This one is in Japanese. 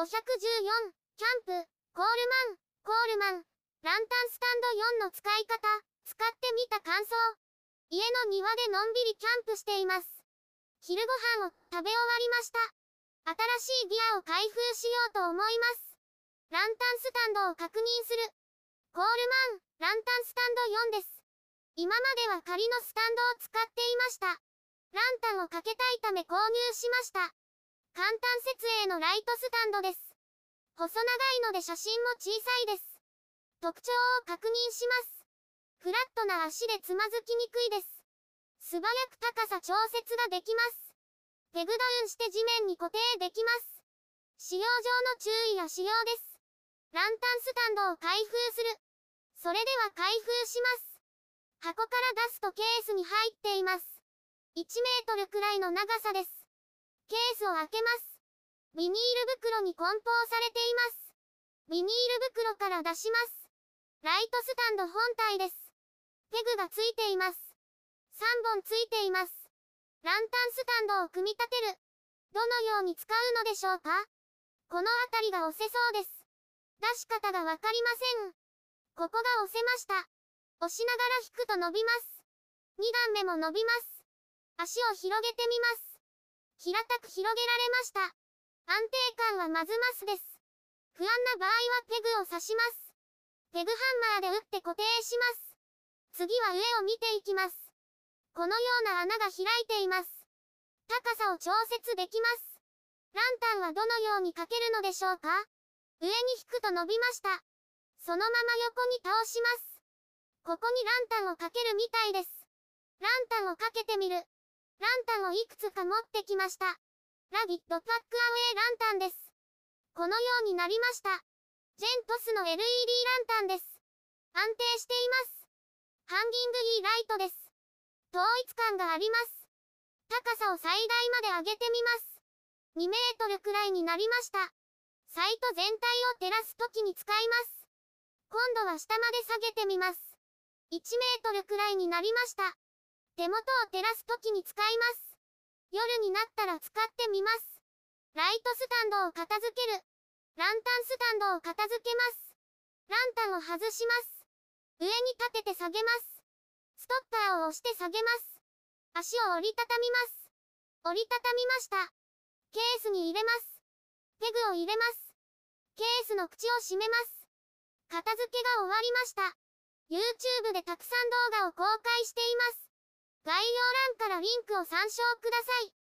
514、キャンプ、コールマン、コールマン、ランタンスタンド4の使い方、使ってみた感想。家の庭でのんびりキャンプしています。昼ご飯を食べ終わりました。新しいギアを開封しようと思います。ランタンスタンドを確認する。コールマン、ランタンスタンド4です。今までは仮のスタンドを使っていました。ランタンをかけたいため購入しました。簡単設営のライトスタンドです。細長いので写真も小さいです。特徴を確認します。フラットな足でつまずきにくいです。素早く高さ調節ができます。ペグダウンして地面に固定できます。使用上の注意や使用です。ランタンスタンドを開封する。それでは開封します。箱から出すとケースに入っています。1メートルくらいの長さです。ケースを開けます。ビニール袋に梱包されています。ビニール袋から出します。ライトスタンド本体です。ペグがついています。3本ついています。ランタンスタンドを組み立てる。どのように使うのでしょうか？この辺りが押せそうです。出し方がわかりません。ここが押せました。押しながら引くと伸びます。2段目も伸びます。足を広げてみます。平たく広げられました。安定感はまずますです。不安な場合はペグを刺します。ペグハンマーで打って固定します。次は上を見ていきます。このような穴が開いています。高さを調節できます。ランタンはどのようにかけるのでしょうか上に引くと伸びました。そのまま横に倒します。ここにランタンをかけるみたいです。ランタンをかけてみる。ランタンをいくつか持ってきました。ラビットパックアウェイランタンです。このようになりました。ジェントスの LED ランタンです。安定しています。ハンギングいいライトです。統一感があります。高さを最大まで上げてみます。2メートルくらいになりました。サイト全体を照らすときに使います。今度は下まで下げてみます。1メートルくらいになりました。手元を照らすときに使います。夜になったら使ってみます。ライトスタンドを片付ける。ランタンスタンドを片付けます。ランタンを外します。上に立てて下げます。ストッパーを押して下げます。足を折りたたみます。折りたたみました。ケースに入れます。ペグを入れます。ケースの口を閉めます。片付けが終わりました。YouTube でたくさん動画を公開しています。概要欄からリンクを参照ください。